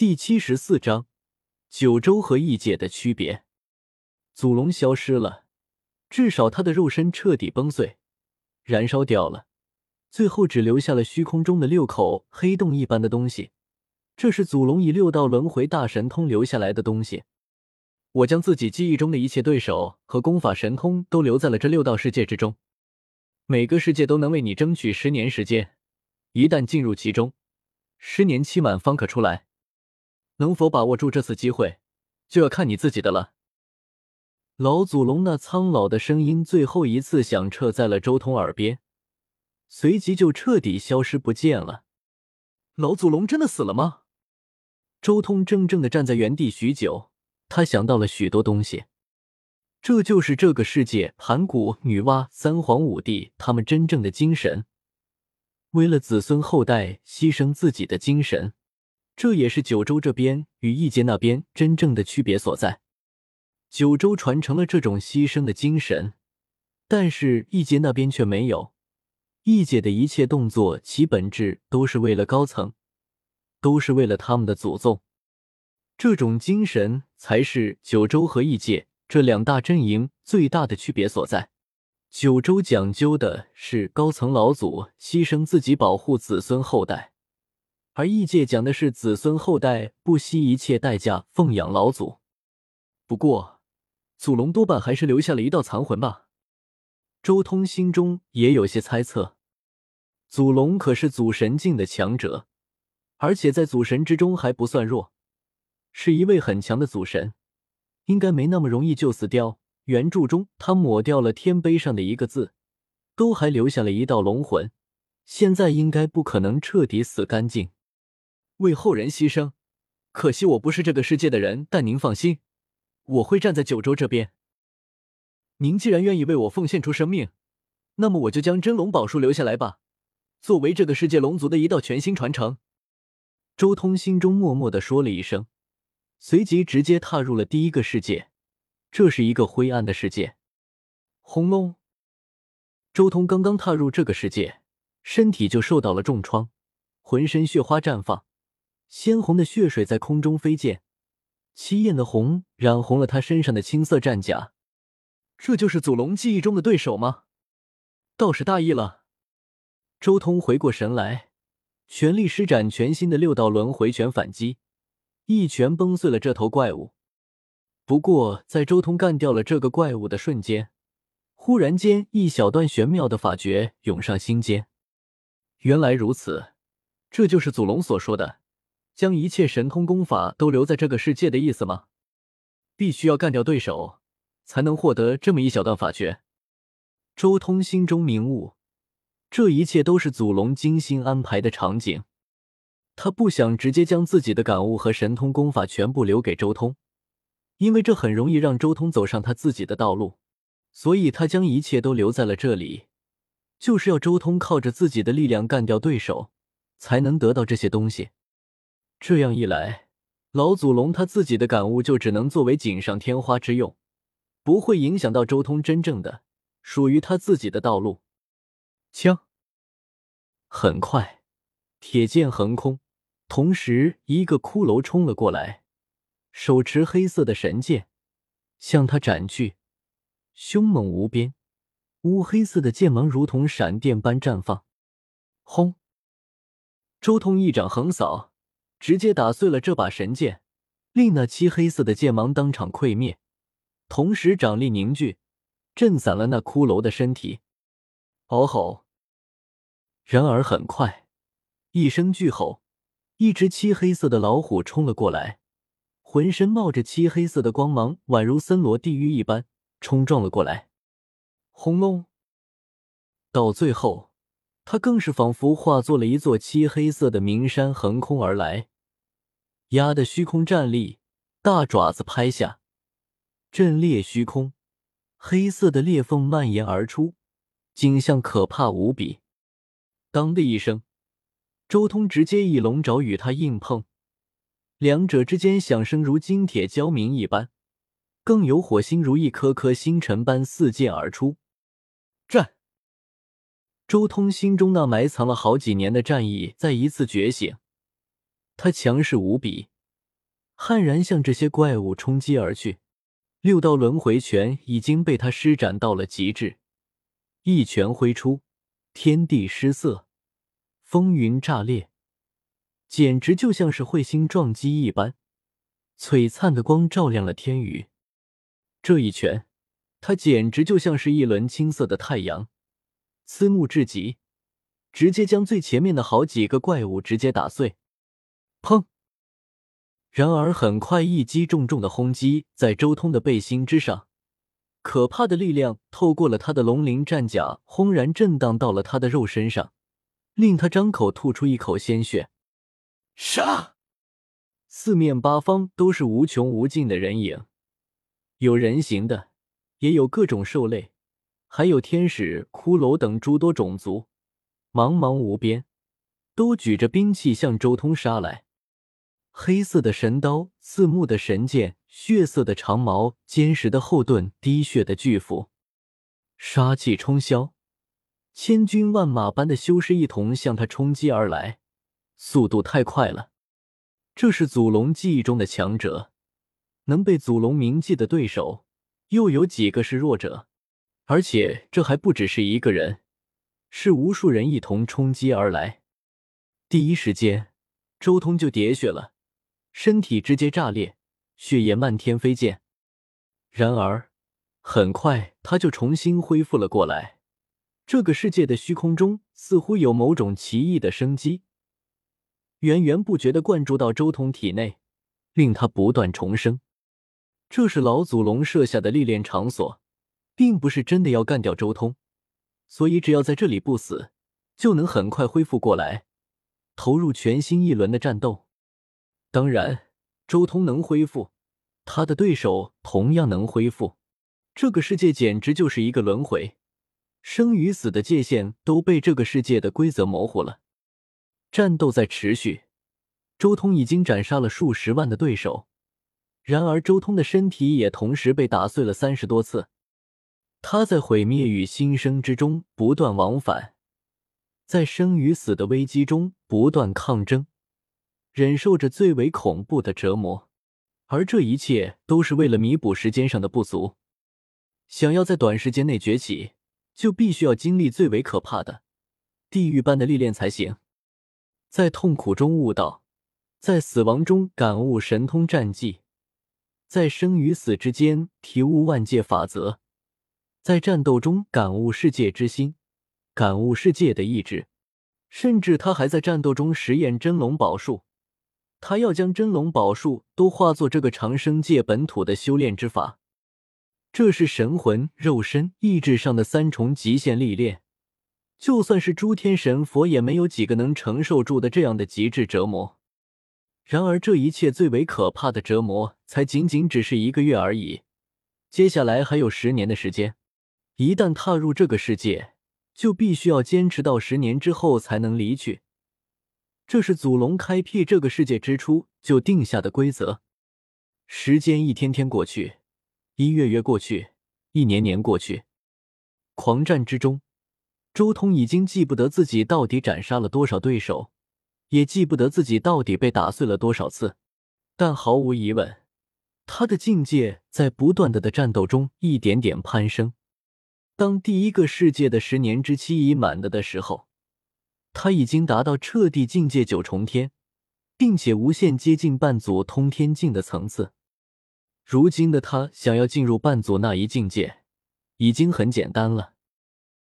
第七十四章九州和异界的区别。祖龙消失了，至少他的肉身彻底崩碎、燃烧掉了，最后只留下了虚空中的六口黑洞一般的东西。这是祖龙以六道轮回大神通留下来的东西。我将自己记忆中的一切对手和功法神通都留在了这六道世界之中，每个世界都能为你争取十年时间。一旦进入其中，十年期满方可出来。能否把握住这次机会，就要看你自己的了。老祖龙那苍老的声音最后一次响彻在了周通耳边，随即就彻底消失不见了。老祖龙真的死了吗？周通怔怔的站在原地许久，他想到了许多东西。这就是这个世界盘古、女娲、三皇五帝他们真正的精神，为了子孙后代牺牲自己的精神。这也是九州这边与异界那边真正的区别所在。九州传承了这种牺牲的精神，但是异界那边却没有。异界的一切动作，其本质都是为了高层，都是为了他们的祖宗。这种精神才是九州和异界这两大阵营最大的区别所在。九州讲究的是高层老祖牺牲自己保护子孙后代。而异界讲的是子孙后代不惜一切代价奉养老祖。不过，祖龙多半还是留下了一道残魂吧？周通心中也有些猜测。祖龙可是祖神境的强者，而且在祖神之中还不算弱，是一位很强的祖神，应该没那么容易就死掉。原著中他抹掉了天碑上的一个字，都还留下了一道龙魂，现在应该不可能彻底死干净。为后人牺牲，可惜我不是这个世界的人。但您放心，我会站在九州这边。您既然愿意为我奉献出生命，那么我就将真龙宝术留下来吧，作为这个世界龙族的一道全新传承。周通心中默默的说了一声，随即直接踏入了第一个世界。这是一个灰暗的世界。轰隆！周通刚刚踏入这个世界，身体就受到了重创，浑身血花绽放。鲜红的血水在空中飞溅，七艳的红染红了他身上的青色战甲。这就是祖龙记忆中的对手吗？倒是大意了。周通回过神来，全力施展全新的六道轮回拳反击，一拳崩碎了这头怪物。不过，在周通干掉了这个怪物的瞬间，忽然间一小段玄妙的法诀涌上心间。原来如此，这就是祖龙所说的。将一切神通功法都留在这个世界的意思吗？必须要干掉对手，才能获得这么一小段法诀。周通心中明悟，这一切都是祖龙精心安排的场景。他不想直接将自己的感悟和神通功法全部留给周通，因为这很容易让周通走上他自己的道路。所以他将一切都留在了这里，就是要周通靠着自己的力量干掉对手，才能得到这些东西。这样一来，老祖龙他自己的感悟就只能作为锦上添花之用，不会影响到周通真正的属于他自己的道路。枪，很快，铁剑横空，同时一个骷髅冲了过来，手持黑色的神剑向他斩去，凶猛无边，乌黑色的剑芒如同闪电般绽放。轰！周通一掌横扫。直接打碎了这把神剑，令那漆黑色的剑芒当场溃灭，同时掌力凝聚，震散了那骷髅的身体。嗷吼！然而很快，一声巨吼，一只漆黑色的老虎冲了过来，浑身冒着漆黑色的光芒，宛如森罗地狱一般冲撞了过来。轰隆！到最后，它更是仿佛化作了一座漆黑色的名山，横空而来。压的虚空站立，大爪子拍下，震裂虚空，黑色的裂缝蔓延而出，景象可怕无比。当的一声，周通直接一龙爪与他硬碰，两者之间响声如金铁交鸣一般，更有火星如一颗颗星辰般四溅而出。战！周通心中那埋藏了好几年的战意再一次觉醒。他强势无比，悍然向这些怪物冲击而去。六道轮回拳已经被他施展到了极致，一拳挥出，天地失色，风云炸裂，简直就像是彗星撞击一般，璀璨的光照亮了天宇。这一拳，他简直就像是一轮青色的太阳，刺目至极，直接将最前面的好几个怪物直接打碎。砰！然而，很快一击重重的轰击在周通的背心之上，可怕的力量透过了他的龙鳞战甲，轰然震荡到了他的肉身上，令他张口吐出一口鲜血。杀！四面八方都是无穷无尽的人影，有人形的，也有各种兽类，还有天使、骷髅等诸多种族，茫茫无边，都举着兵器向周通杀来。黑色的神刀，刺目的神剑，血色的长矛，坚实的后盾，滴血的巨斧，杀气冲霄，千军万马般的修士一同向他冲击而来，速度太快了。这是祖龙记忆中的强者，能被祖龙铭记的对手，又有几个是弱者？而且这还不只是一个人，是无数人一同冲击而来。第一时间，周通就喋血了。身体直接炸裂，血液漫天飞溅。然而，很快他就重新恢复了过来。这个世界的虚空中似乎有某种奇异的生机，源源不绝的灌注到周通体内，令他不断重生。这是老祖龙设下的历练场所，并不是真的要干掉周通，所以只要在这里不死，就能很快恢复过来，投入全新一轮的战斗。当然，周通能恢复，他的对手同样能恢复。这个世界简直就是一个轮回，生与死的界限都被这个世界的规则模糊了。战斗在持续，周通已经斩杀了数十万的对手，然而周通的身体也同时被打碎了三十多次。他在毁灭与新生之中不断往返，在生与死的危机中不断抗争。忍受着最为恐怖的折磨，而这一切都是为了弥补时间上的不足。想要在短时间内崛起，就必须要经历最为可怕的地狱般的历练才行。在痛苦中悟道，在死亡中感悟神通战技，在生与死之间体悟万界法则，在战斗中感悟世界之心，感悟世界的意志，甚至他还在战斗中实验真龙宝术。他要将真龙宝术都化作这个长生界本土的修炼之法，这是神魂、肉身、意志上的三重极限历练，就算是诸天神佛也没有几个能承受住的这样的极致折磨。然而，这一切最为可怕的折磨，才仅仅只是一个月而已，接下来还有十年的时间。一旦踏入这个世界，就必须要坚持到十年之后才能离去。这是祖龙开辟这个世界之初就定下的规则。时间一天天过去，一月月过去，一年年过去。狂战之中，周通已经记不得自己到底斩杀了多少对手，也记不得自己到底被打碎了多少次。但毫无疑问，他的境界在不断的的战斗中一点点攀升。当第一个世界的十年之期已满了的时候。他已经达到彻底境界九重天，并且无限接近半祖通天境的层次。如今的他想要进入半祖那一境界，已经很简单了。